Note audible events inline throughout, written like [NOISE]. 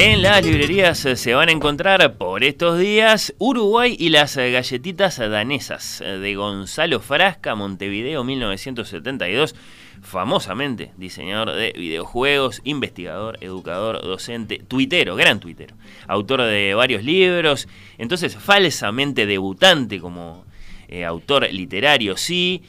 En las librerías eh, se van a encontrar por estos días Uruguay y las eh, galletitas danesas eh, de Gonzalo Frasca, Montevideo 1972, famosamente diseñador de videojuegos, investigador, educador, docente, tuitero, gran tuitero, autor de varios libros, entonces falsamente debutante como autor literario, sí,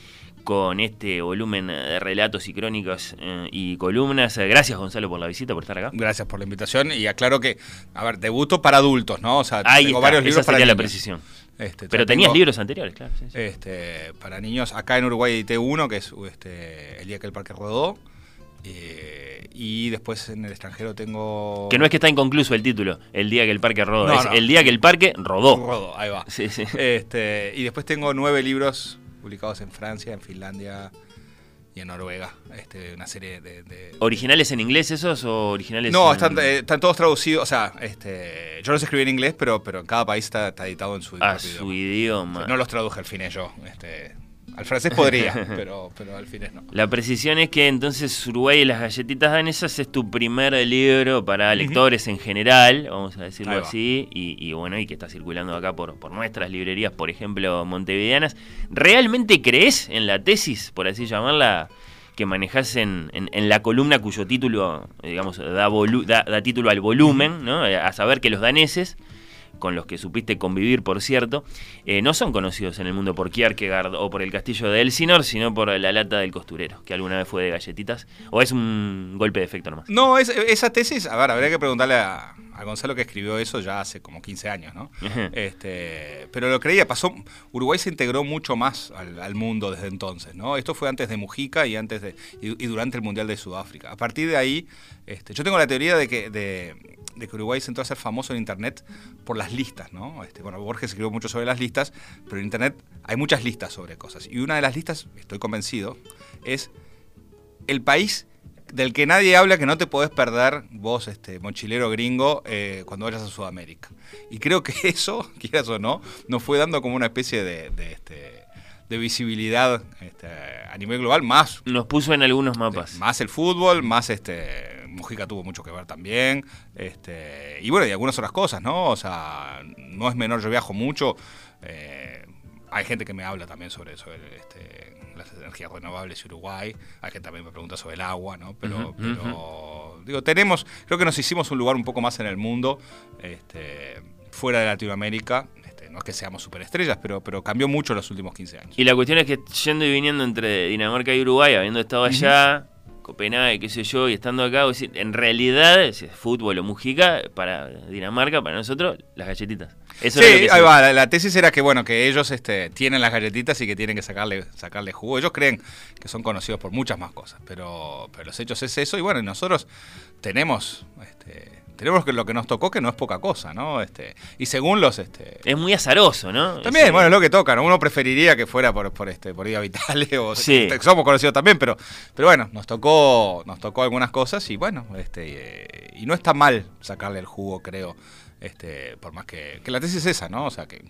con este volumen de relatos y crónicas eh, y columnas. Gracias, Gonzalo, por la visita, por estar acá. Gracias por la invitación y aclaro que, a ver, debuto para adultos, ¿no? O sea, tengo varios libros esa sería la precisión. Este, Pero tenías libros anteriores, claro. Este, para niños, acá en Uruguay edité uno, que es este, El día que el parque rodó. Eh, y después en el extranjero tengo. Que no es que está inconcluso el título, el día que el parque rodó, es el día que el parque rodó. Rodó, ahí va. Este, y después tengo nueve libros publicados en Francia, en Finlandia y en Noruega. Este, una serie de, ¿Originales en inglés esos o originales No, están, eh, están, todos traducidos. O sea, este, yo los escribí en inglés, pero, pero en cada país está, editado en su, ah, su idioma. No los traduje al fin yo. Este, al francés podría, [LAUGHS] pero, pero al fin no. La precisión es que entonces Uruguay y las galletitas danesas es tu primer libro para lectores en general, vamos a decirlo así, y, bueno, y que está circulando acá por, por nuestras librerías, por ejemplo, montevideanas. ¿Realmente crees en la tesis, por así llamarla, que manejas en, en, la columna cuyo título, digamos, da, da título al volumen, ¿no? a saber que los daneses con los que supiste convivir, por cierto, eh, no son conocidos en el mundo por Kierkegaard o por el castillo de Elsinor, sino por la lata del costurero, que alguna vez fue de galletitas. ¿O es un golpe de efecto nomás? No, esa tesis, a ver, habría que preguntarle a, Gonzalo que escribió eso ya hace como 15 años, ¿no? este, pero lo creía, pasó. Uruguay se integró mucho más al, mundo desde entonces, ¿no? Esto fue antes de Mujica y antes de y, durante el Mundial de Sudáfrica. A partir de ahí, este, yo tengo la teoría de que de, de que Uruguay se entró a ser famoso en Internet por las listas, ¿no? Este, bueno, Borges escribió mucho sobre las listas, pero en Internet hay muchas listas sobre cosas. Y una de las listas, estoy convencido, es el país del que nadie habla que no te podés perder vos, este mochilero gringo, eh, cuando vayas a Sudamérica. Y creo que [LAUGHS] eso, quieras o no, nos fue dando como una especie de, este, de visibilidad este, a nivel global más. Nos puso en algunos mapas. Más el fútbol, más este Mujica tuvo mucho que ver también. Este, y bueno, y algunas otras cosas, ¿no? O sea, no es menor, yo viajo mucho. Eh, hay gente que me habla también sobre, sobre este, las energías renovables y Uruguay. Hay gente también me pregunta sobre el agua, ¿no? Pero, digo, tenemos, creo que nos hicimos un lugar un poco más en el mundo, este, fuera de Latinoamérica. No es que seamos superestrellas, pero, pero cambió mucho los últimos 15 años. Y la cuestión es que yendo y viniendo entre Dinamarca y Uruguay, habiendo estado allá, Copenhague, qué sé yo, y estando acá, en realidad, es fútbol o Mujica, para Dinamarca, para nosotros, las galletitas. Eso sí, ahí va, la, tesis era que, bueno, que ellos este, tienen las galletitas y que tienen que sacarle, sacarle jugo. Ellos creen que son conocidos por muchas más cosas, pero, pero los hechos es eso, y bueno, nosotros tenemos... Este, tenemos que lo que nos tocó, que no es poca cosa, ¿no? Este, y según los... Este, es muy azaroso, ¿no? También, bueno, es lo que toca, ¿no? Uno preferiría que fuera por, por, este, por Vida Vitale, [LAUGHS] o sí. somos conocidos también, pero, pero bueno, nos tocó, nos tocó algunas cosas y bueno, este, y no está mal sacarle el jugo, creo, este, por más que, que la tesis es esa, ¿no? O sea, que,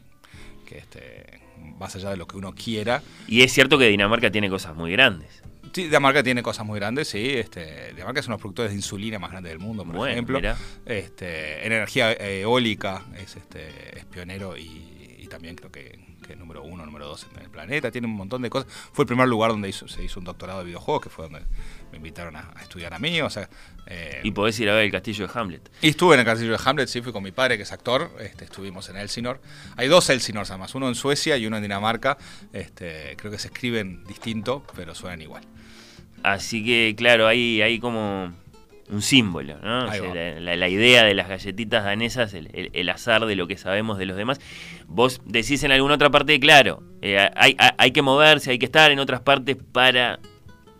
que este, más allá de lo que uno quiera. Y es cierto que Dinamarca tiene cosas muy grandes. Sí, Dinamarca tiene cosas muy grandes, sí. Este, Dinamarca es uno de los productores de insulina más grandes del mundo, por ejemplo. Este, en energía eólica es, este, es pionero y, también creo que, que, es número uno, número dos en el planeta. Tiene un montón de cosas. Fue el primer lugar donde se hizo un doctorado de videojuegos, que fue donde me invitaron a, estudiar a mí. O sea, eh, y podés ir a ver el castillo de Hamlet. Y estuve en el castillo de Hamlet, sí, fui con mi padre, que es actor. Este, estuvimos en Elsinor. Hay dos Elsinors además, uno en Suecia y uno en Dinamarca. Este, creo que se escriben distinto, pero suenan igual. Así que, claro, hay, hay como un símbolo, ¿no? la, idea de las galletitas danesas, el, azar de lo que sabemos de los demás. Vos decís en alguna otra parte, claro, eh, hay, hay, que moverse, hay que estar en otras partes para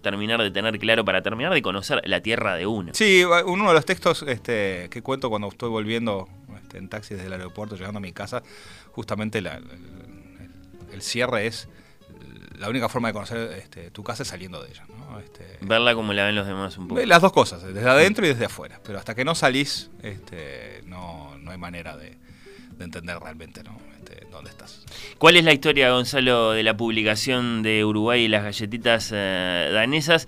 terminar de tener claro para terminar de conocer la tierra de uno. Sí, uno de los textos este, que cuento cuando estoy volviendo este, en taxi desde el aeropuerto, llegando a mi casa, justamente el, cierre es la única forma de conocer este, tu casa es saliendo de ella. Este, Verla como la ven los demás un poco. Las dos cosas, desde adentro y desde afuera. Pero hasta que no salís, este, no, no hay manera de, entender realmente ¿no? Este, dónde estás. ¿Cuál es la historia, Gonzalo, de la publicación de Uruguay y las galletitas eh, danesas?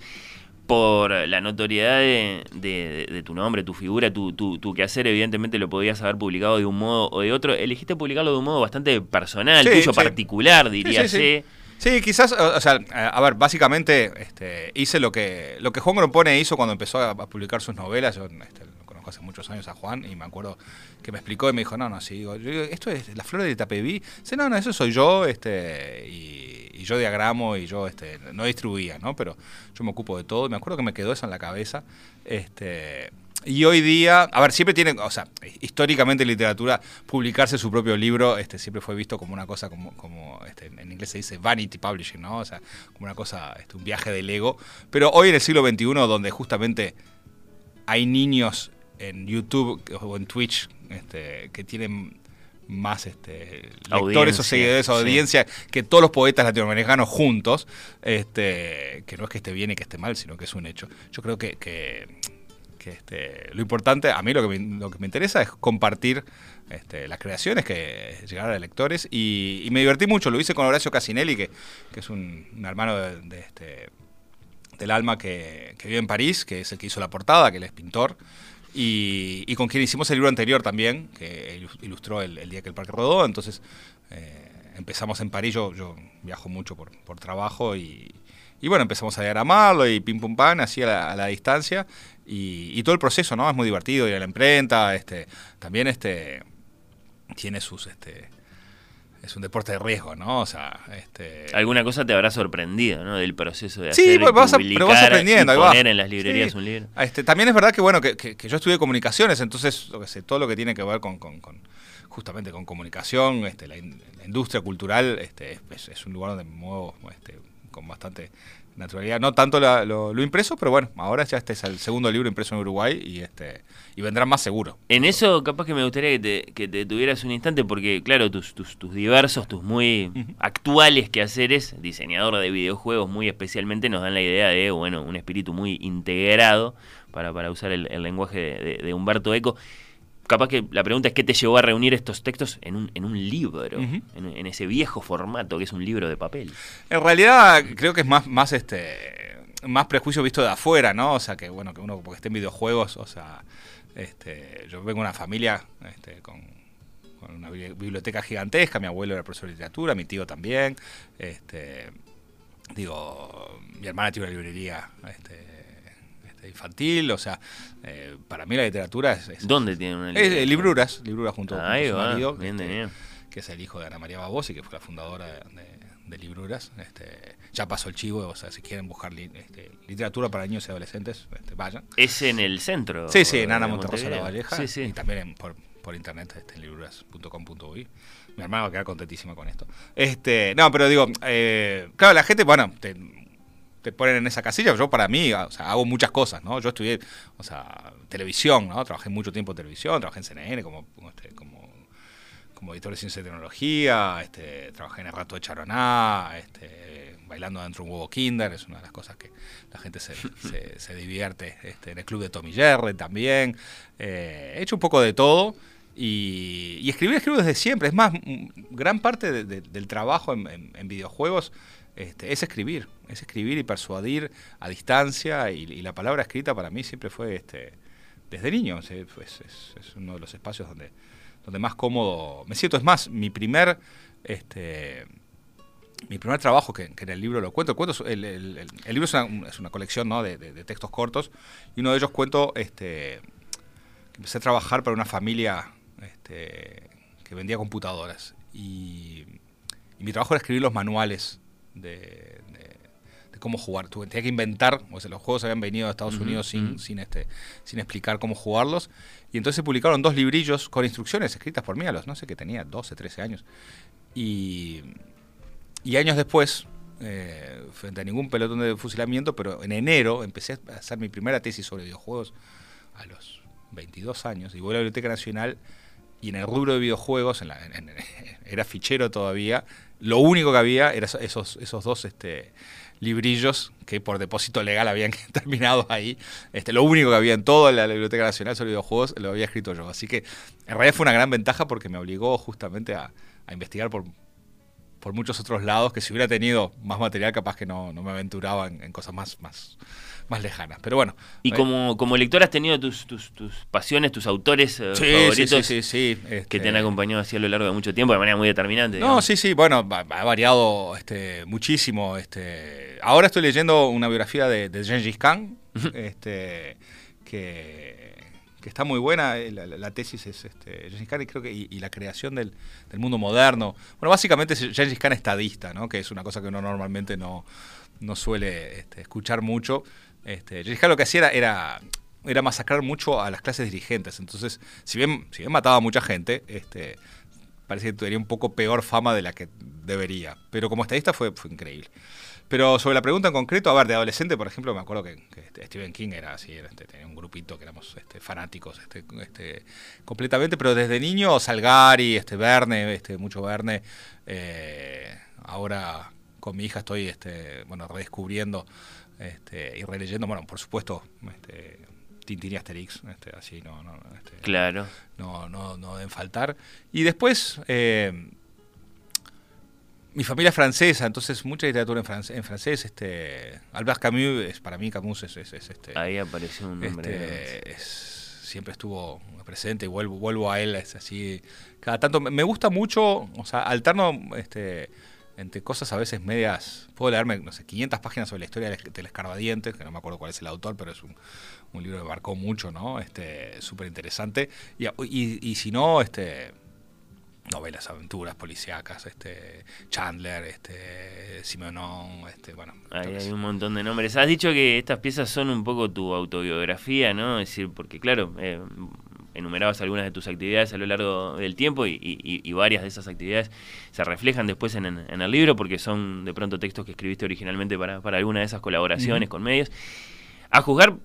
por la notoriedad de, tu nombre, tu figura, tu, tu, quehacer, evidentemente lo podías haber publicado de un modo o de otro. Elegiste publicarlo de un modo bastante personal, tuyo particular, diría sí, Sí, quizás, o sea, a ver, básicamente este, hice lo que lo que Juan Grompone hizo cuando empezó a, publicar sus novelas. Yo este, lo conozco hace muchos años a Juan y me acuerdo que me explicó y me dijo, no, no, sí, digo, esto es la flor de Tapeví. Dice, no, no, eso soy yo, este, y, yo diagramo y yo este, no distribuía, ¿no? Pero yo me ocupo de todo. Y me acuerdo que me quedó eso en la cabeza. Este, y hoy día, a ver, siempre tiene, o sea, históricamente en literatura, publicarse su propio libro este, siempre fue visto como una cosa, como, como este, en inglés se dice vanity publishing, ¿no? O sea, como una cosa, este, un viaje del ego. Pero hoy en el siglo XXI, donde justamente hay niños en YouTube o en Twitch este, que tienen más este, lectores o seguidores o audiencia que todos los poetas latinoamericanos juntos, este, que no es que esté bien y que esté mal, sino que es un hecho. Yo creo que, que este, lo importante, a mí lo que me, lo que me interesa es compartir este, las creaciones, que llegar a lectores, y, me divertí mucho, lo hice con Horacio Casinelli, que, es un, hermano de, este, del alma que, vive en París, que es el que hizo la portada, que él es pintor, y, con quien hicimos el libro anterior también, que ilustró el, día que el parque rodó, entonces eh, empezamos en París, yo, viajo mucho por, trabajo y, bueno, empezamos a diagramarlo y pim pum pan, así a la distancia, y, todo el proceso, ¿no? Es muy divertido ir a la imprenta, este, también este tiene sus este es un deporte de riesgo, ¿no? O sea, este... Alguna cosa te habrá sorprendido, ¿no? Del proceso de hacer pues vas pero vas aprendiendo, y poner en las librerías un libro. Este, también es verdad que, bueno, que, que, yo estudié comunicaciones, entonces, lo que sé, todo lo que tiene que ver con, con, justamente con comunicación, este, la, industria cultural, este, es, es, un lugar donde me muevo este, con bastante naturalidad. No tanto lo, impreso, pero bueno, ahora ya este es el segundo libro impreso en Uruguay y este y vendrán más seguro. En eso capaz que me gustaría que te, que te tuvieras un instante, porque claro, tus, tus, tus diversos, tus muy actuales quehaceres, diseñador de videojuegos muy especialmente, nos dan la idea de, bueno, un espíritu muy integrado, para, para usar el, lenguaje de Humberto Eco capaz que la pregunta es qué te llevó a reunir estos textos en un, en un libro, en, ese viejo formato que es un libro de papel. En realidad creo que es más, más este más prejuicio visto de afuera, ¿no? O sea, que bueno, que uno porque esté en videojuegos, o sea, este, yo vengo de una familia este, con, una biblioteca gigantesca, mi abuelo era profesor de literatura, mi tío también, este, digo, mi hermana tiene una librería, este, infantil, o sea, eh, para mí la literatura es... ¿Dónde tiene una? Es, libruras, libruras junto, a su marido, este, que es el hijo de Ana María Babosi, que fue la fundadora de, Libruras. Este, ya pasó el chivo, o sea, si quieren buscar este, literatura para niños y adolescentes, este, vayan. ¿Es en el centro? Sí, sí, en Ana Monterrosa La Valleja, sí, sí. y también por, por internet, este, en libruras.com.uy. Mi hermana va a quedar contentísima con esto. Este, no, pero digo, eh, claro, la gente, bueno, te, te ponen en esa casilla. Yo para mí, o sea, hago muchas cosas, ¿no? Yo estudié, o sea, televisión, ¿no? Trabajé mucho tiempo en televisión, trabajé en CNN como, como, este, como, editor de ciencia y tecnología, este, trabajé en el rato de Charoná, este, bailando dentro de un huevo kinder, es una de las cosas que la gente se, [LAUGHS] se, divierte. Este, en el club de Tommy Jerry también. Eh, he hecho un poco de todo. Y, y escribir, escribo desde siempre. Es más, gran parte del trabajo en videojuegos este, es escribir, es escribir y persuadir a distancia y, la palabra escrita para mí siempre fue este, desde niño, es, uno de los espacios donde, donde más cómodo me siento. Es más, mi primer, este, mi primer trabajo, que, en el libro lo cuento, el, el, libro es una, colección de, textos cortos y uno de ellos cuento este, que empecé a trabajar para una familia este, que vendía computadoras y mi trabajo era escribir los manuales de, cómo jugar. Tuve, tenía que inventar, o sea, los juegos habían venido a Estados Unidos sin, sin, este, sin explicar cómo jugarlos. Y entonces se publicaron dos librillos con instrucciones escritas por mí a los, no sé qué tenía, 12, 13 años. Y, y años después, eh, frente a ningún pelotón de fusilamiento, pero en enero empecé a hacer mi primera tesis sobre videojuegos a los 22 años y voy a la Biblioteca Nacional y en el rubro de videojuegos, [LAUGHS] era fichero todavía, lo único que había eran esos, esos dos este, librillos que por depósito legal habían [LAUGHS] terminado ahí. Este, lo único que había en toda la Biblioteca Nacional sobre videojuegos lo había escrito yo. Así que en realidad fue una gran ventaja porque me obligó justamente a, investigar por, por muchos otros lados que si hubiera tenido más material capaz que no, me aventuraba en, cosas más, más, más lejanas. Pero bueno. Y eh, como, como lector has tenido tus, tus, pasiones, tus autores eh, favoritos sí, sí, que te han este acompañado así a lo largo de mucho tiempo de manera muy determinante. No, sí, sí, bueno, ha, variado este, muchísimo. Este, ahora estoy leyendo una biografía de, de Gengis Khan, este, que que está muy buena, eh, la, tesis es este, Gengis Khan y creo que y, la creación del, mundo moderno. Bueno, básicamente es Gengis Khan estadista, ¿no? que es una cosa que uno normalmente no, no suele este, escuchar mucho, este, lo que hacía era, era, masacrar mucho a las clases dirigentes. Entonces, si bien, si bien mataba a mucha gente, este, parece que tenía un poco peor fama de la que debería. Pero como estadista fue, increíble. Pero sobre la pregunta en concreto, a ver, de adolescente, por ejemplo, me acuerdo que, este, Stephen King era así, este, tenía un grupito que éramos fanáticos completamente, pero desde niño Salgari, este, Verne, mucho Verne, eh, ahora con mi hija estoy bueno, redescubriendo este, y releyendo, bueno, por supuesto, este, Tintín y Asterix, este, así no, no, este, claro. no, no, no deben faltar. Y después, eh, mi familia es francesa, entonces mucha literatura en, francés, en francés este, Albert Camus, es, para mí Camus es, este... Ahí apareció un nombre. Este, siempre estuvo presente y vuelvo, vuelvo a él, es así, cada tanto, me gusta mucho, o sea, alterno, este entre cosas a veces medias. Puedo leerme, no sé, 500 páginas sobre la historia del escarbadiente, que no me acuerdo cuál es el autor, pero es un, libro que marcó mucho, ¿no? Este, súper interesante. Y, y, si no, este novelas, aventuras, policíacas, este Chandler, este Simenon, este, bueno. hay un montón de nombres. Has dicho que estas piezas son un poco tu autobiografía, ¿no? Es decir, porque claro, eh, enumerabas algunas de tus actividades a lo largo del tiempo y, varias de esas actividades se reflejan después en, el libro porque son de pronto textos que escribiste originalmente para, para alguna de esas colaboraciones con medios. A juzgar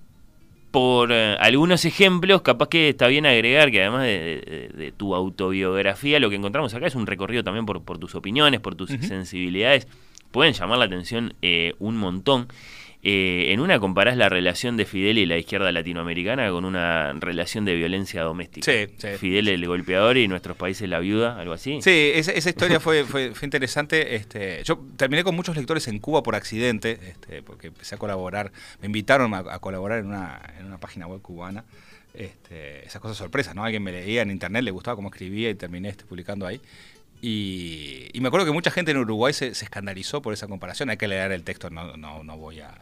por eh, algunos ejemplos, capaz que está bien agregar que además de, tu autobiografía, lo que encontramos acá es un recorrido también por, por tus opiniones, por tus sensibilidades. Pueden llamar la atención eh, un montón. Eh, en una comparás la relación de Fidel y la izquierda latinoamericana con una relación de violencia doméstica. Sí, sí. Fidel el golpeador y nuestros países la viuda, algo así. Sí, esa, historia fue, fue, interesante. Este, yo terminé con muchos lectores en Cuba por accidente, este, porque empecé a colaborar, me invitaron a, colaborar en una, en una página web cubana. Este, esas cosas sorpresas, ¿no? Alguien me leía en internet, le gustaba cómo escribía y terminé este, publicando ahí. Y, me acuerdo que mucha gente en Uruguay se, escandalizó por esa comparación. Hay que leer el texto, no, no, no voy a,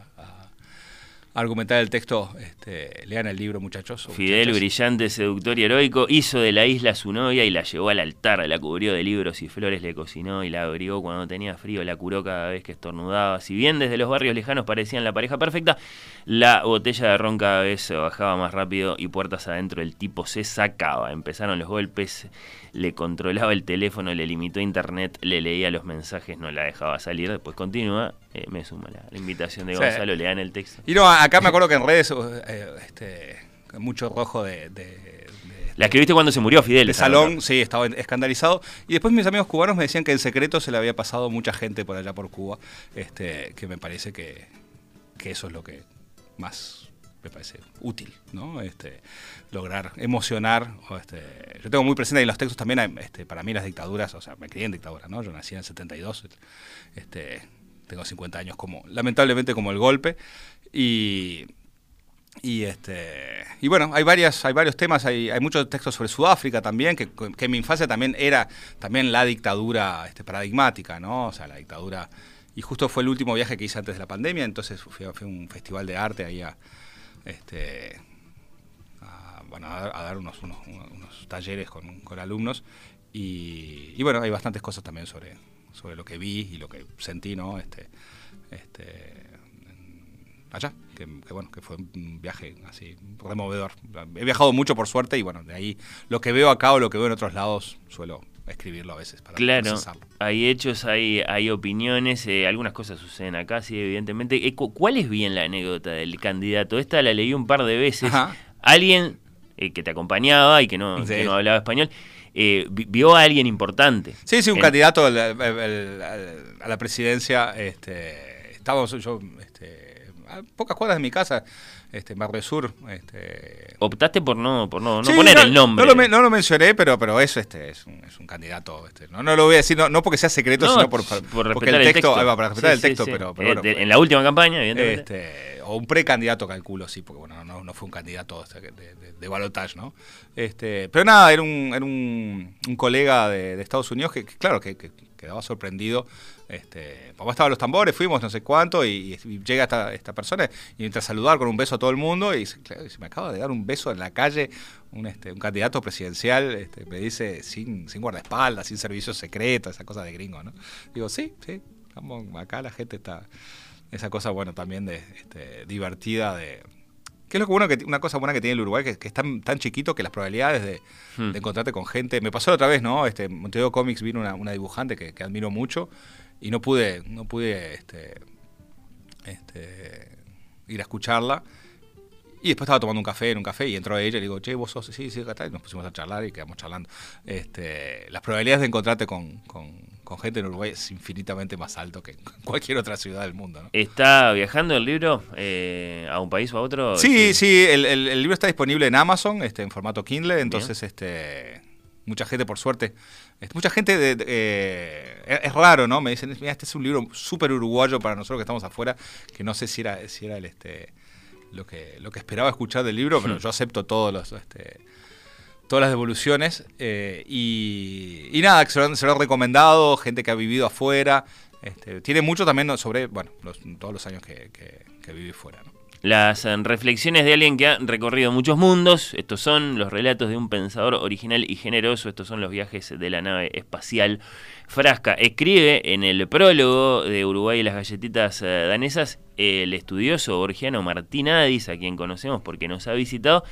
argumentar el texto, este, lean el libro, muchachos. Fidel, brillante, seductor y heroico, hizo de la isla su novia y la llevó al altar, la cubrió de libros y flores, le cocinó y la abrigó cuando tenía frío, la curó cada vez que estornudaba. Si bien desde los barrios lejanos parecían la pareja perfecta, la botella de ron cada vez se bajaba más rápido y puertas adentro el tipo se sacaba. Empezaron los golpes, le controlaba el teléfono, le limitó internet, le leía los mensajes, no la dejaba salir. Después continúa, eh, me suma la, invitación de Gonzalo, le dan el texto. Y no, acá me acuerdo que en redes, eh, este, mucho rojo de, la escribiste cuando se murió Fidel. De salón, sí, estaba escandalizado. Y después mis amigos cubanos me decían que en secreto se le había pasado mucha gente por allá por Cuba, este, que me parece que, que eso es lo que más me parece útil, ¿no? Este, lograr emocionar. este, yo tengo muy presente en los textos también, este, para mí las dictaduras, o sea, me crié en dictadura, ¿no? Yo nací en el 72, este, tengo 50 años como, lamentablemente como el golpe, y, y este y bueno, hay varias, hay varios temas, hay, hay muchos textos sobre Sudáfrica también, que, que, en mi infancia también era también la dictadura este, paradigmática, ¿no? O sea, la dictadura. Y justo fue el último viaje que hice antes de la pandemia, entonces fui, a un festival de arte ahí a, este, a, a, dar unos, unos, talleres con, con alumnos. Y, bueno, hay bastantes cosas también sobre, sobre lo que vi y lo que sentí, ¿no? Este, este, allá, que, bueno, que fue un viaje así removedor. He viajado mucho por suerte y bueno, de ahí lo que veo acá o lo que veo en otros lados suelo escribirlo a veces. Para claro, hay hechos, hay, hay opiniones, eh, algunas cosas suceden acá, sí, evidentemente. Eh, ¿Cuál es bien la anécdota del candidato? Esta la leí un par de veces. Alguien eh, que te acompañaba y que no, no hablaba español. Vio a alguien importante. Sí, sí, un candidato a la, presidencia. Este, estábamos yo este, a pocas cuadras de mi casa este, Mar del Sur. Este... Optaste por no, por no, poner el nombre. No lo, mencioné, pero, pero eso este, es, un, es un candidato. Este, no, no lo voy a decir, no, porque sea secreto, sino por, por porque el texto. para respetar el texto, pero, pero eh, En la última campaña, evidentemente. Este, o un precandidato, calculo, sí, porque bueno, no, no fue un candidato de, de, de balotage, ¿no? Este, pero nada, era un, era un, un colega de, Estados Unidos que, claro, que, que quedaba sorprendido este, papá estaba los tambores, fuimos no sé cuánto, y, llega esta, esta, persona y entra a saludar con un beso a todo el mundo, y se me acaba de dar un beso en la calle, un, este, un candidato presidencial, este, me dice, sin, sin guardaespaldas, sin servicio secreto, esa cosa de gringo, ¿no? Digo, sí, sí, acá la gente está, esa cosa, bueno, también de este, divertida de... Que es lo bueno que una cosa buena que tiene el Uruguay, que, es tan, tan chiquito que las probabilidades de, hmm. encontrarte con gente. Me pasó otra vez, ¿no? Este, Montevideo Comics vino una, una dibujante que, que admiro mucho y no pude, no pude este, este, ir a escucharla. Y después estaba tomando un café en un café y entró ella y le digo, che, vos sos, sí, sí, acá Y nos pusimos a charlar y quedamos charlando. Este, las probabilidades de encontrarte con, gente en Uruguay es infinitamente más alto que en [LAUGHS] cualquier otra ciudad del mundo. ¿Está viajando el libro eh, a un país o a otro? Sí, sí, el, libro está disponible en Amazon, este, en formato Kindle, entonces este, mucha gente, por suerte, mucha gente, de, eh, es raro, ¿no? Me dicen, mira, este es un libro súper uruguayo para nosotros que estamos afuera, que no sé si era, si era el, este, lo, que, lo que esperaba escuchar del libro, pero yo acepto todos los... Este, todas las devoluciones eh, y, nada, se lo, han, recomendado, gente que ha vivido afuera. Este, tiene mucho también sobre, bueno, todos los años que, que, que viví fuera. ¿no? Las eh, reflexiones de alguien que ha recorrido muchos mundos, estos son los relatos de un pensador original y generoso, estos son los viajes de la nave espacial Frasca. Escribe en el prólogo de Uruguay y las galletitas eh, danesas el estudioso borgiano Martín Adis, a quien conocemos porque nos ha visitado,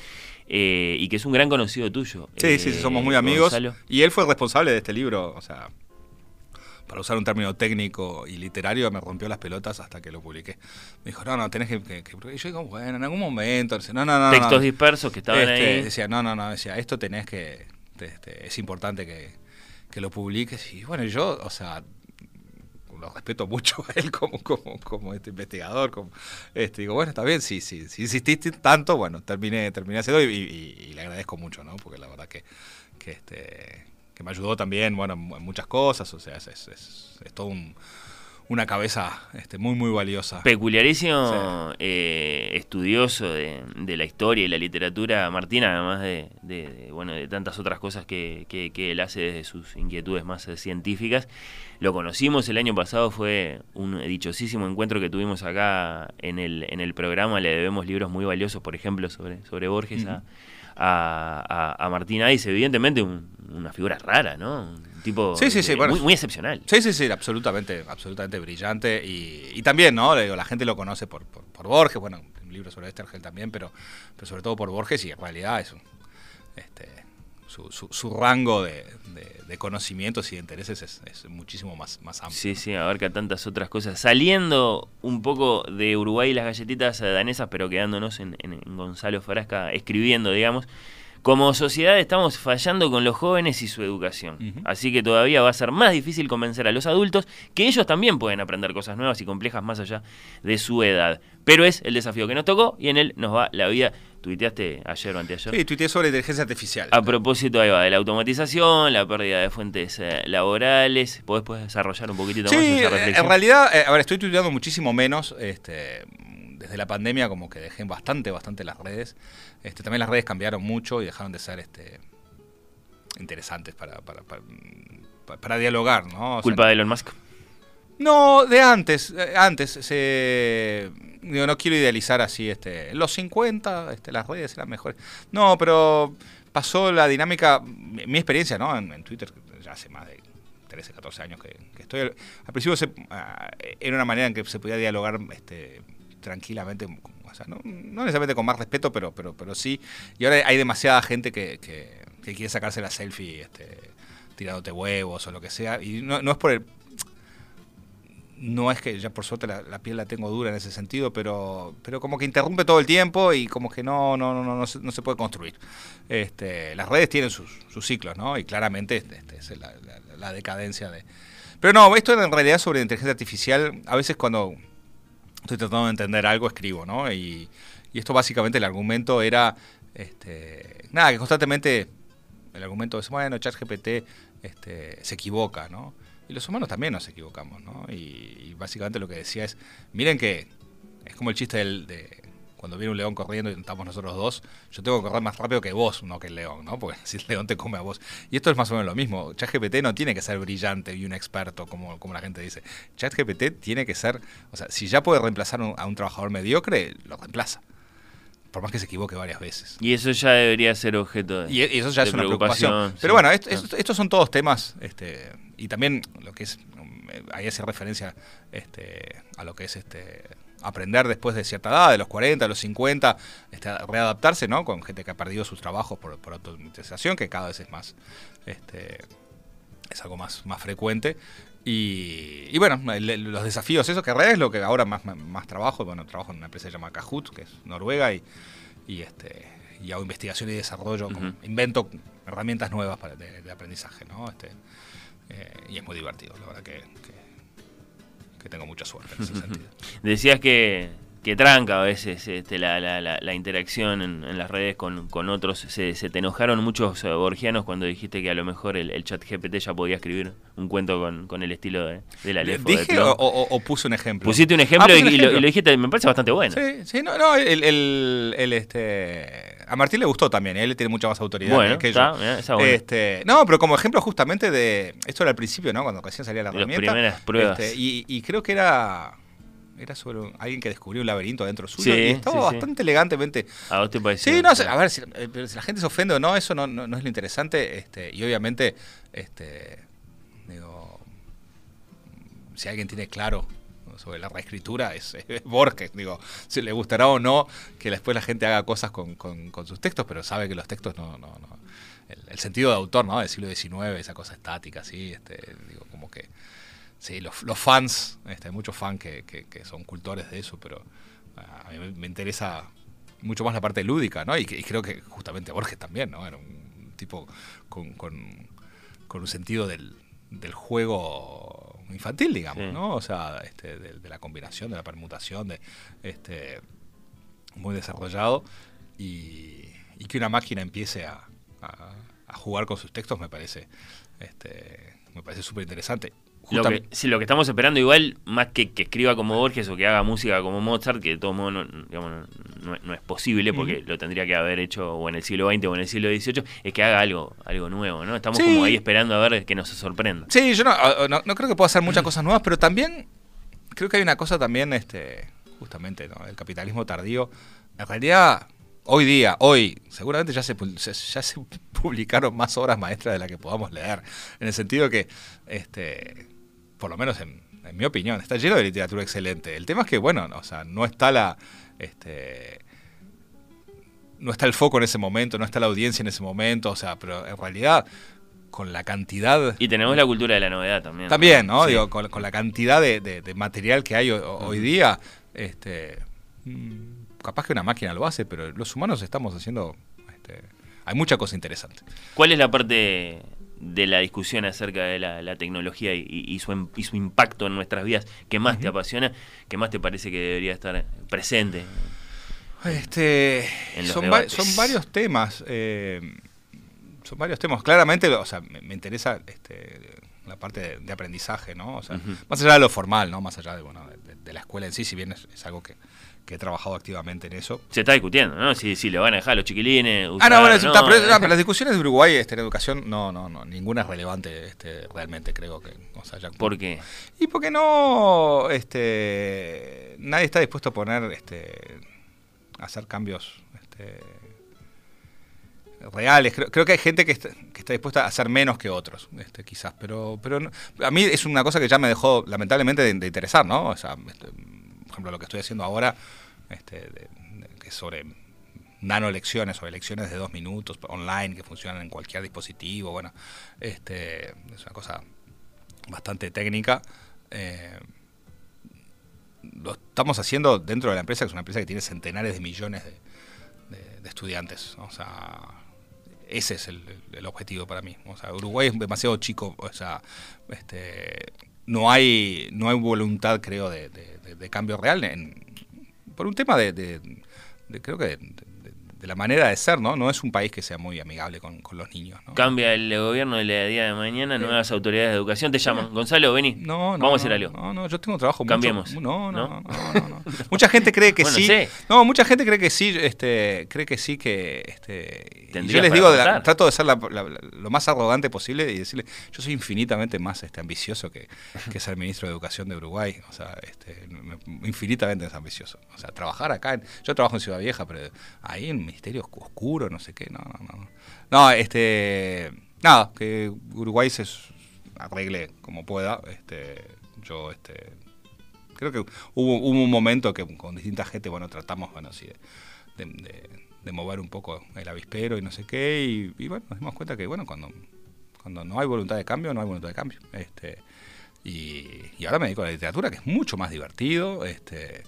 eh, y que es un gran conocido tuyo. Sí, sí, somos muy amigos. Y él fue el responsable de este libro, o sea, para usar un término técnico y literario, me rompió las pelotas hasta que lo publiqué. Me dijo, no, no, tenés que... que, Y yo digo, bueno, en algún momento... no, no, no, Textos dispersos que estaban este, ahí. Decía, no, no, no, decía, esto tenés que... Este, es importante que, que lo publiques. Y bueno, yo, o sea, lo respeto mucho a él como, como, como este investigador. Como, este, digo, bueno, está bien, sí, sí, si insististe tanto, bueno, terminé, terminé haciendo y, y, le agradezco mucho, ¿no? Porque la verdad que, que este que me ayudó también, bueno, en muchas cosas, o sea, es, es, es, todo una cabeza este, muy, muy valiosa. Peculiarísimo eh, estudioso de, de, la historia y la literatura, Martín, además de, bueno, de tantas otras cosas que, que, él hace desde sus inquietudes más eh, científicas. Lo conocimos el año pasado, fue un dichosísimo encuentro que tuvimos acá en el, en el programa, le debemos libros muy valiosos, por ejemplo, sobre, sobre Borges a a, a, Martín Ais, evidentemente una figura rara, ¿no? Un tipo muy, excepcional. Sí, sí, sí, absolutamente, absolutamente brillante. Y, también, ¿no? la gente lo conoce por, por, Borges, bueno, un libro sobre Estergel también, pero, pero sobre todo por Borges y en realidad es un, este, su, rango de, conocimientos y de intereses es, muchísimo más, más amplio. Sí, sí, abarca tantas otras cosas. Saliendo un poco de Uruguay y las galletitas danesas, pero quedándonos en, Gonzalo Frasca escribiendo, digamos. Como sociedad estamos fallando con los jóvenes y su educación. Así que todavía va a ser más difícil convencer a los adultos que ellos también pueden aprender cosas nuevas y complejas más allá de su edad. Pero es el desafío que nos tocó y en él nos va la vida tuiteaste ayer o anteayer. Sí, tuiteé sobre inteligencia artificial. A propósito, ahí va, de la automatización, la pérdida de fuentes eh, laborales. ¿Podés, desarrollar un poquitito más esa reflexión? En realidad, eh, a ver, estoy tuiteando muchísimo menos. Este, desde la pandemia, como que dejé bastante, bastante las redes. Este, también las redes cambiaron mucho y dejaron de ser este, interesantes para, para, para, dialogar, ¿no? ¿Culpa de Elon Musk? No, de antes. Eh, antes se digo, no quiero idealizar así, este, los 50, este, las redes eran mejores. No, pero pasó la dinámica, mi, experiencia, ¿no? En, Twitter, ya hace más de 13, 14 años que, estoy. Al principio ah, era una manera en que se podía dialogar este, tranquilamente, o sea, no, necesariamente con más respeto, pero, pero, pero sí. Y ahora hay demasiada gente que, que, quiere sacarse la selfie este, tirándote huevos o lo que sea. Y no, es por el, no es que ya por suerte la, piel la tengo dura en ese sentido, pero, pero como que interrumpe todo el tiempo y como que no, no, no, no, se, no se puede construir. Este, las redes tienen sus, sus ciclos, ¿no? Y claramente este, este es la, decadencia de... Pero no, esto en realidad sobre inteligencia artificial, a veces cuando estoy tratando de entender algo, escribo, ¿no? Y, y esto básicamente el argumento era, este, nada, que constantemente el argumento es, bueno, ChatGPT este, se equivoca, ¿no? Y los humanos también nos equivocamos, ¿no? Y, básicamente lo que decía es, miren que es como el chiste del, de cuando viene un león corriendo y estamos nosotros dos, yo tengo que correr más rápido que vos, no que el león, ¿no? Porque [LAUGHS] si el león te come a vos. Y esto es más o menos lo mismo. ChatGPT no tiene que ser brillante y un experto, como, como la gente dice. ChatGPT tiene que ser, o sea, si ya puede reemplazar a un trabajador mediocre, lo reemplaza por más que se equivoque varias veces. Y eso ya debería ser objeto de Y, eso ya es una preocupación. Pero bueno, estos son todos temas, este, y también lo que es, ahí hace referencia este, a lo que es este aprender después de cierta edad, de los 40, de los 50, este, readaptarse, ¿no? Con gente que ha perdido sus trabajos por, por automatización, que cada vez es más, este, es algo más, más frecuente. Y, bueno, los desafíos, eso que en realidad es lo que ahora más, más trabajo, bueno, trabajo en una empresa llamada Kahoot, que es Noruega, y, y este y hago investigación y desarrollo, invento herramientas nuevas para, de, aprendizaje, ¿no? Este, eh, y es muy divertido, la verdad que, que, tengo mucha suerte en ese [LAUGHS] sentido. Decías que que tranca a veces este, la, la, la, interacción en, las redes con, con otros. Se, se, te enojaron muchos eh, borgianos cuando dijiste que a lo mejor el, chat GPT ya podía escribir un cuento con, con el estilo de, de la Lefo. ¿Dije o, o, puse un ejemplo? Pusiste un ejemplo, ah, y, Lo, dijiste, me parece bastante bueno. Sí, sí, no, no, el, el, este... A Martín le gustó también, él tiene mucha más autoridad que yo. Este, no, pero como ejemplo justamente de... Esto era al principio, ¿no? Cuando recién salía la herramienta. Las primeras pruebas. Este, y, y creo que era era sobre alguien que descubrió un laberinto dentro suyo y estaba bastante elegantemente. ¿A vos te pareció? Sí, no, a ver, si, eh, si, la gente se ofende o no, eso no, no, es lo interesante. Este, y obviamente, este, digo, si alguien tiene claro sobre la reescritura es, [LAUGHS] Borges, digo, si le gustará o no que después la gente haga cosas con, con, sus textos, pero sabe que los textos no, no, no el, sentido de autor, ¿no? Del siglo XIX, esa cosa estática, así, este, digo, como que Sí, los, fans, este, hay muchos fans que, son cultores de eso, pero ah, a mí me interesa mucho más la parte lúdica, ¿no? Y, creo que justamente Borges también, ¿no? Era un tipo con, un sentido del, juego infantil, digamos, ¿no? O sea, este, de, la combinación, de la permutación, de este muy desarrollado y, que una máquina empiece a, jugar con sus textos me parece este, me parece súper interesante. Lo que, si lo que estamos esperando igual, más que que escriba como Borges o que haga música como Mozart, que de todo modo no, digamos, no, es posible porque lo tendría que haber hecho o en el siglo XX o en el siglo XVIII, es que haga algo algo nuevo, ¿no? Estamos como ahí esperando a ver que nos sorprenda. Sí, yo no, no, creo que pueda hacer muchas cosas nuevas, pero también creo que hay una cosa también, este justamente, ¿no? el capitalismo tardío. En realidad, hoy día, hoy, seguramente ya se, ya se [LAUGHS] publicaron más obras maestras de las que podamos leer, en el sentido que este por lo menos en, mi opinión, está lleno de literatura excelente. El tema es que, bueno, o sea, no está la. Este, no está el foco en ese momento, no está la audiencia en ese momento, o sea, pero en realidad con la cantidad... Y tenemos la cultura de la novedad también. También, ¿no? Digo, con, la cantidad de, material que hay hoy día, este, mm, capaz que una máquina lo hace, pero los humanos estamos haciendo... Este, hay mucha cosa interesante. ¿Cuál es la parte de la discusión acerca de la, tecnología y, su, y, su, impacto en nuestras vidas que más te apasiona, que más te parece que debería estar presente? Este, son, son, varios temas. Eh, son varios temas. Claramente, o sea, me, interesa este, la parte de, aprendizaje, ¿no? O sea, más allá de lo formal, ¿no? Más allá de, bueno, de, la escuela en sí, si bien es algo que, que he trabajado activamente en eso. Se está discutiendo, ¿no? Si, si le van a dejar los chiquilines. ah, no, bueno, pero, las discusiones de Uruguay este, en educación, no, no, no, ninguna es relevante este, realmente, creo que. O sea, ¿Por qué? Y porque no. Este, nadie está dispuesto a poner. Este, a hacer cambios. Este, reales. Creo, que hay gente que está, que está, dispuesta a hacer menos que otros, este, quizás. Pero, pero a mí es una cosa que ya me dejó, lamentablemente, de, interesar, ¿no? O sea, este, ejemplo, lo que estoy haciendo ahora, este, que es sobre nano lecciones o lecciones de dos minutos online que funcionan en cualquier dispositivo. Bueno, este, es una cosa bastante técnica. Eh, lo estamos haciendo dentro de la empresa, que es una empresa que tiene centenares de millones de, estudiantes. O sea, ese es el, objetivo para mí. O sea, Uruguay es demasiado chico. O sea, este, no hay no hay voluntad, creo, de, cambio real por un tema de, creo que de la manera de ser, ¿no? No es un país que sea muy amigable con, los niños. ¿no? Cambia el gobierno el día de mañana, nuevas autoridades de educación te llaman. Gonzalo, vení. No, no. Vamos a hacer algo. No, no, yo tengo trabajo. Cambiemos. no, no, no, no, [LAUGHS] mucha gente cree que sí. No, mucha gente cree que sí, este, cree que sí que. Este, yo les digo, trato de ser lo más arrogante posible y decirle, yo soy infinitamente más este, ambicioso que, que ser ministro de Educación de Uruguay. O sea, este, infinitamente más ambicioso. O sea, trabajar acá. yo trabajo en Ciudad Vieja, pero ahí en ministerio oscuro, no sé qué, no, no, no. No, este, nada, que Uruguay se arregle como pueda, este, yo, este, creo que hubo, un momento que con distinta gente, bueno, tratamos, bueno, así de, mover un poco el avispero y no sé qué, y, bueno, nos dimos cuenta que, bueno, cuando, cuando no hay voluntad de cambio, no hay voluntad de cambio, este, y, ahora me dedico a la literatura, que es mucho más divertido, este,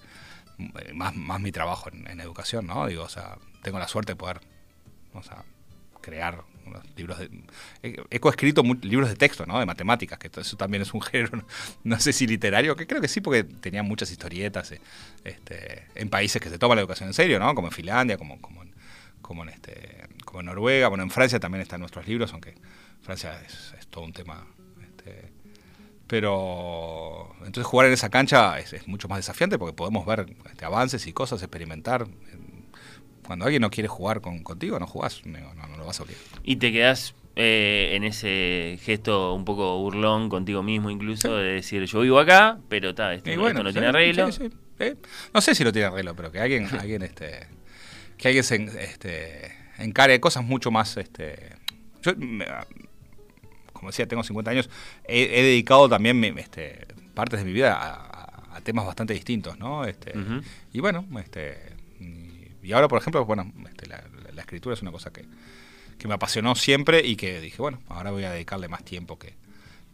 más, más mi trabajo en, en educación, ¿no? Digo, o sea, tengo la suerte de poder crear unos libros de... He, coescrito libros de texto, ¿no? De matemáticas, que eso también es un [LAUGHS] género, no sé si literario, que creo que sí, porque tenía muchas historietas eh, este, en países que se toma la educación en serio, ¿no? Como en Finlandia, como, como, en, como, en, este, como en Noruega, bueno, en Francia también están nuestros libros, aunque Francia es, todo un tema... Este, pero entonces jugar en esa cancha es, mucho más desafiante porque podemos ver este, avances y cosas, experimentar cuando alguien no quiere jugar con, contigo, no jugás, no, lo vas a obligar. Y te quedás eh, en ese gesto un poco burlón contigo mismo incluso, de decir, yo vivo acá, pero está esto, no tiene arreglo. no sé si lo tiene arreglo, pero que alguien, [LAUGHS] alguien este, que alguien se este, encare cosas mucho más... Este, yo, como decía, tengo 50 años, he, dedicado también este, partes de mi vida a, temas bastante distintos, ¿no? Este, Y bueno, este, y ahora, por ejemplo, bueno, este, la, escritura es una cosa que, me apasionó siempre y que dije, bueno, ahora voy a dedicarle más tiempo que,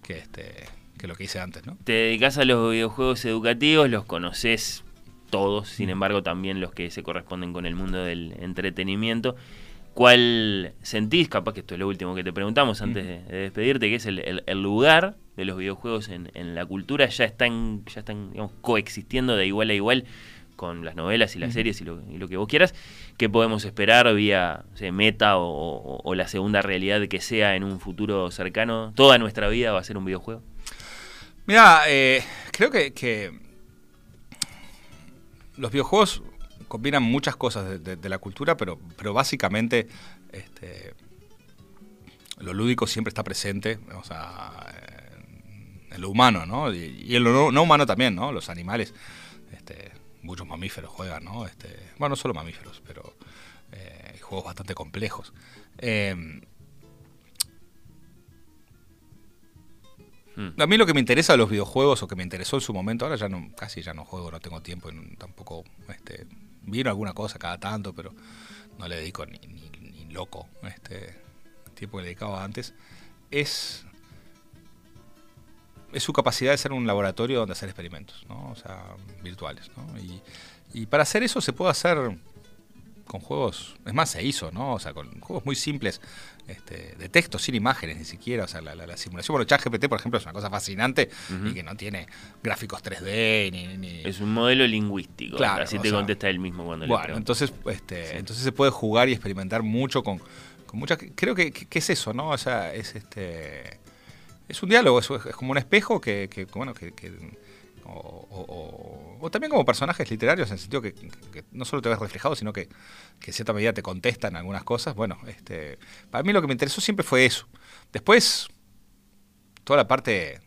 que, este, que lo que hice antes, ¿no? Te dedicas a los videojuegos educativos, los conoces todos, sin embargo también los que se corresponden con el mundo del entretenimiento. ¿Cuál sentís, capaz que esto es lo último que te preguntamos antes de, despedirte, que es el, lugar de los videojuegos en, en, la cultura? ¿Ya están, ya están digamos, coexistiendo de igual a igual con las novelas y las series y lo, que vos quieras, ¿qué podemos esperar vía meta o, la segunda realidad que sea en un futuro cercano? ¿Toda nuestra vida va a ser un videojuego? Mira, eh, creo que, los videojuegos combinan muchas cosas de, la cultura, pero, pero básicamente este, lo lúdico siempre está presente, o sea, en lo humano, ¿no? Y, en lo no, humano también, ¿no? Los animales. Muchos mamíferos juegan, ¿no? Este, bueno, no solo mamíferos, pero eh, juegos bastante complejos. Em, hmm. A mí lo que me interesa de los videojuegos, o que me interesó en su momento, ahora ya no, casi ya no juego, no tengo tiempo, y tampoco este, vino alguna cosa cada tanto, pero no le dedico ni, ni, loco este tiempo que le dedicaba antes, es es su capacidad de ser un laboratorio donde hacer experimentos, ¿no? o sea, virtuales. ¿no? Y, para hacer eso se puede hacer con juegos, es más, se hizo, ¿no? O sea, con juegos muy simples este, de texto, sin imágenes ni siquiera, o sea, la, simulación. Bueno, ChatGPT, por ejemplo, es una cosa fascinante y que no tiene gráficos 3D ni... Es un modelo lingüístico, claro, así te contesta él mismo cuando bueno, le entonces, este, entonces se puede jugar y experimentar mucho con, con muchas... Creo que, que, es eso, ¿no? O sea, es este es un diálogo, es, como un espejo que, bueno, que, o, también como personajes literarios en el sentido que, no solo te ves reflejado, sino que, en cierta medida te contestan algunas cosas. Bueno, este, para mí lo que me interesó siempre fue eso. Después, toda la parte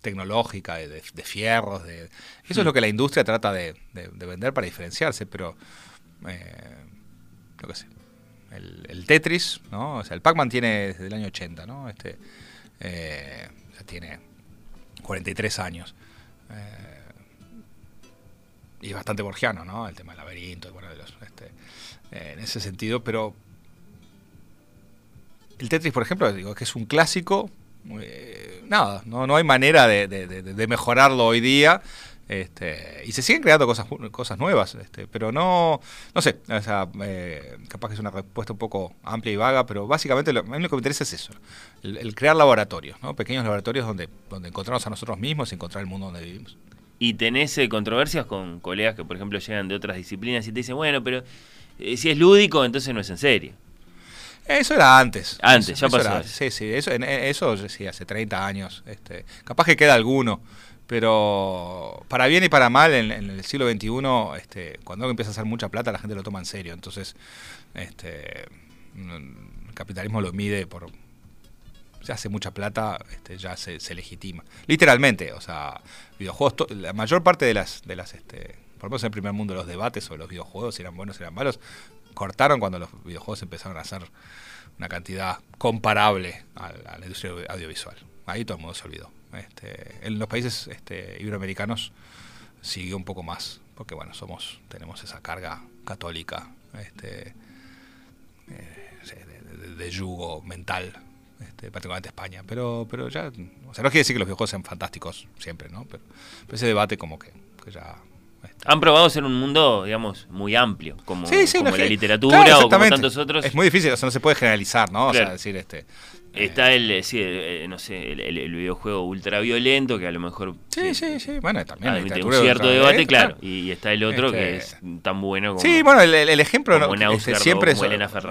tecnológica, de, fierros, de, eso es lo que la industria trata de, vender para diferenciarse, pero eh, lo que sé. El, Tetris, ¿no? O sea, el Pac-Man tiene desde el año 80, ¿no? Este, eh, tiene 43 años. Eh, y bastante borgiano, ¿no? El tema del laberinto, bueno, de los, este, eh, en ese sentido, pero el Tetris, por ejemplo, digo que es un clásico, eh, nada, no, no hay manera de, mejorarlo hoy día. Este, y se siguen creando cosas cosas nuevas, este, pero no, no sé, o sea, eh, capaz que es una respuesta un poco amplia y vaga, pero básicamente lo, a mí lo que me interesa es eso, el, crear laboratorios, ¿no? pequeños laboratorios donde, donde encontrarnos a nosotros mismos y encontrar el mundo donde vivimos. Y tenés eh, controversias con colegas que, por ejemplo, llegan de otras disciplinas y te dicen, bueno, pero si es lúdico, entonces no es en serio. Eso era antes. Antes, ya pasó. sí, sí, eso, eso sí, hace 30 años. Este, capaz que queda alguno, pero para bien y para mal, en, el siglo XXI, este, cuando uno empieza a hacer mucha plata, la gente lo toma en serio. Entonces, este, el capitalismo lo mide por... Se hace mucha plata, este, ya se, legitima. Literalmente, o sea, videojuegos, la mayor parte de las, de las este, por lo menos en el primer mundo, los debates sobre los videojuegos, si eran buenos, si eran malos, cortaron cuando los videojuegos empezaron a hacer una cantidad comparable a, la industria audiovisual. Ahí todo el mundo se olvidó. Este, en los países este, iberoamericanos siguió un poco más, porque bueno, somos, tenemos esa carga católica este, eh, de, yugo mental, este, particularmente España. Pero, pero ya, o sea, no quiere decir que los videojuegos sean fantásticos siempre, ¿no? Pero, ese debate como que ya han probado ser un mundo, digamos, muy amplio, como, la literatura o como tantos otros. Es muy difícil, o sea, no se puede generalizar, ¿no? O sea, decir, este... Está el, eh, sí, eh, no sé, el, videojuego ultraviolento, que a lo mejor... Sí, sí, sí, bueno, también... Hay un cierto debate, claro, y, está el otro que este, es tan bueno como... Sí, bueno, el, ejemplo ¿no? Este, siempre es,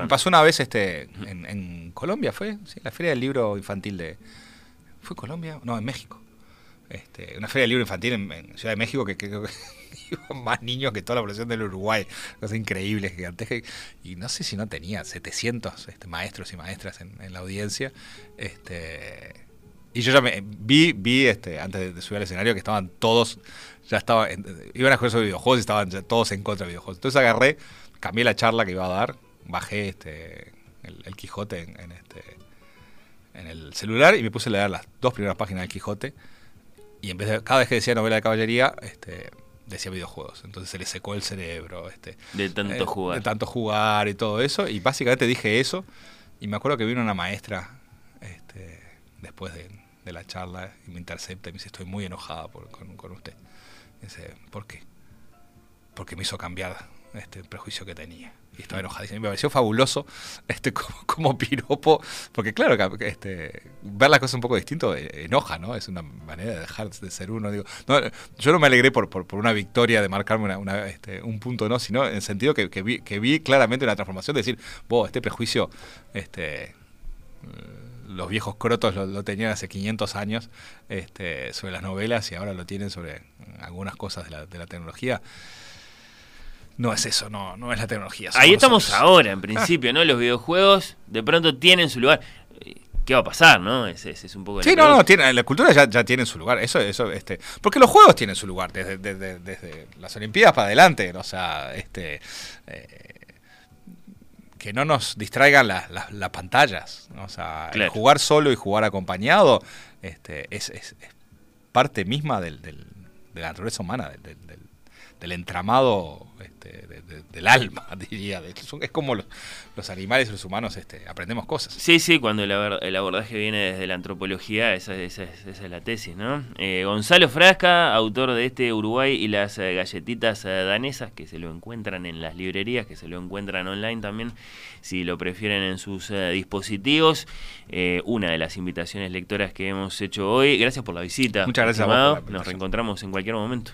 pasó una vez este en, Colombia, ¿fue? Sí, la feria del libro infantil de... ¿Fue Colombia? No, en México. Este, una feria del libro infantil en, Ciudad de México que creo que [LAUGHS] más niños que toda la población del Uruguay. Cosa increíble, gigantesca. Y no sé si no tenía 700 este, maestros y maestras en, la audiencia. Este, y yo ya me vi, vi este, antes de subir al escenario que estaban todos, ya estaban, iban a jugar sobre videojuegos y estaban todos en contra de videojuegos. Entonces agarré, cambié la charla que iba a dar, bajé este, el, Quijote en, este, en el celular y me puse a leer las dos primeras páginas del Quijote. Y en vez de, cada vez que decía novela de caballería, este, decía videojuegos. Entonces se le secó el cerebro. Este, de tanto eh, jugar. De tanto jugar y todo eso. Y básicamente dije eso. Y me acuerdo que vino una maestra este, después de, la charla y me intercepta y me dice, estoy muy enojada con, con, usted. dice, ¿por qué? Porque me hizo cambiar este prejuicio que tenía y estaba enojadísimo. Me pareció fabuloso [LAUGHS] este como, piropo, porque claro, este, ver las cosas un poco distinto eh, enoja, ¿no? Es una manera de dejar de ser uno. Digo, yo no me alegré por, por, una victoria de marcarme una, este, un punto, no, sino en el sentido que, que, vi, que vi claramente una transformación, de decir, vos, este prejuicio, este los viejos crotos lo, tenían hace 500 años este, sobre las novelas y ahora lo tienen sobre algunas cosas de la, de la tecnología no es eso, no, no es la tecnología. Ahí estamos ahora, en [LAUGHS] principio, ¿no? Los videojuegos de pronto tienen su lugar. ¿Qué va a pasar, no? Ese, es un poco... Sí, no, no, tiene, la cultura ya, ya tiene su lugar. Eso, eso, este, porque los juegos tienen su lugar desde, desde, las Olimpiadas para adelante. O sea, este, eh, que no nos distraigan las, las, pantallas. O sea, jugar solo y jugar acompañado este, es, es, parte misma del, del, de la naturaleza humana, del, del entramado este, del alma, [LAUGHS] diría. Es como los, animales y los humanos este, aprendemos cosas. Sí, sí, cuando el, abordaje viene desde la antropología, esa, esa, es la tesis, ¿no? Eh, Gonzalo Frasca, autor de este Uruguay y las eh, galletitas eh, danesas, que se lo encuentran en las librerías, que se lo encuentran online también, si lo prefieren en sus dispositivos. una de las invitaciones lectoras que hemos hecho hoy. Gracias por la visita. Muchas gracias. Nos reencontramos en cualquier momento.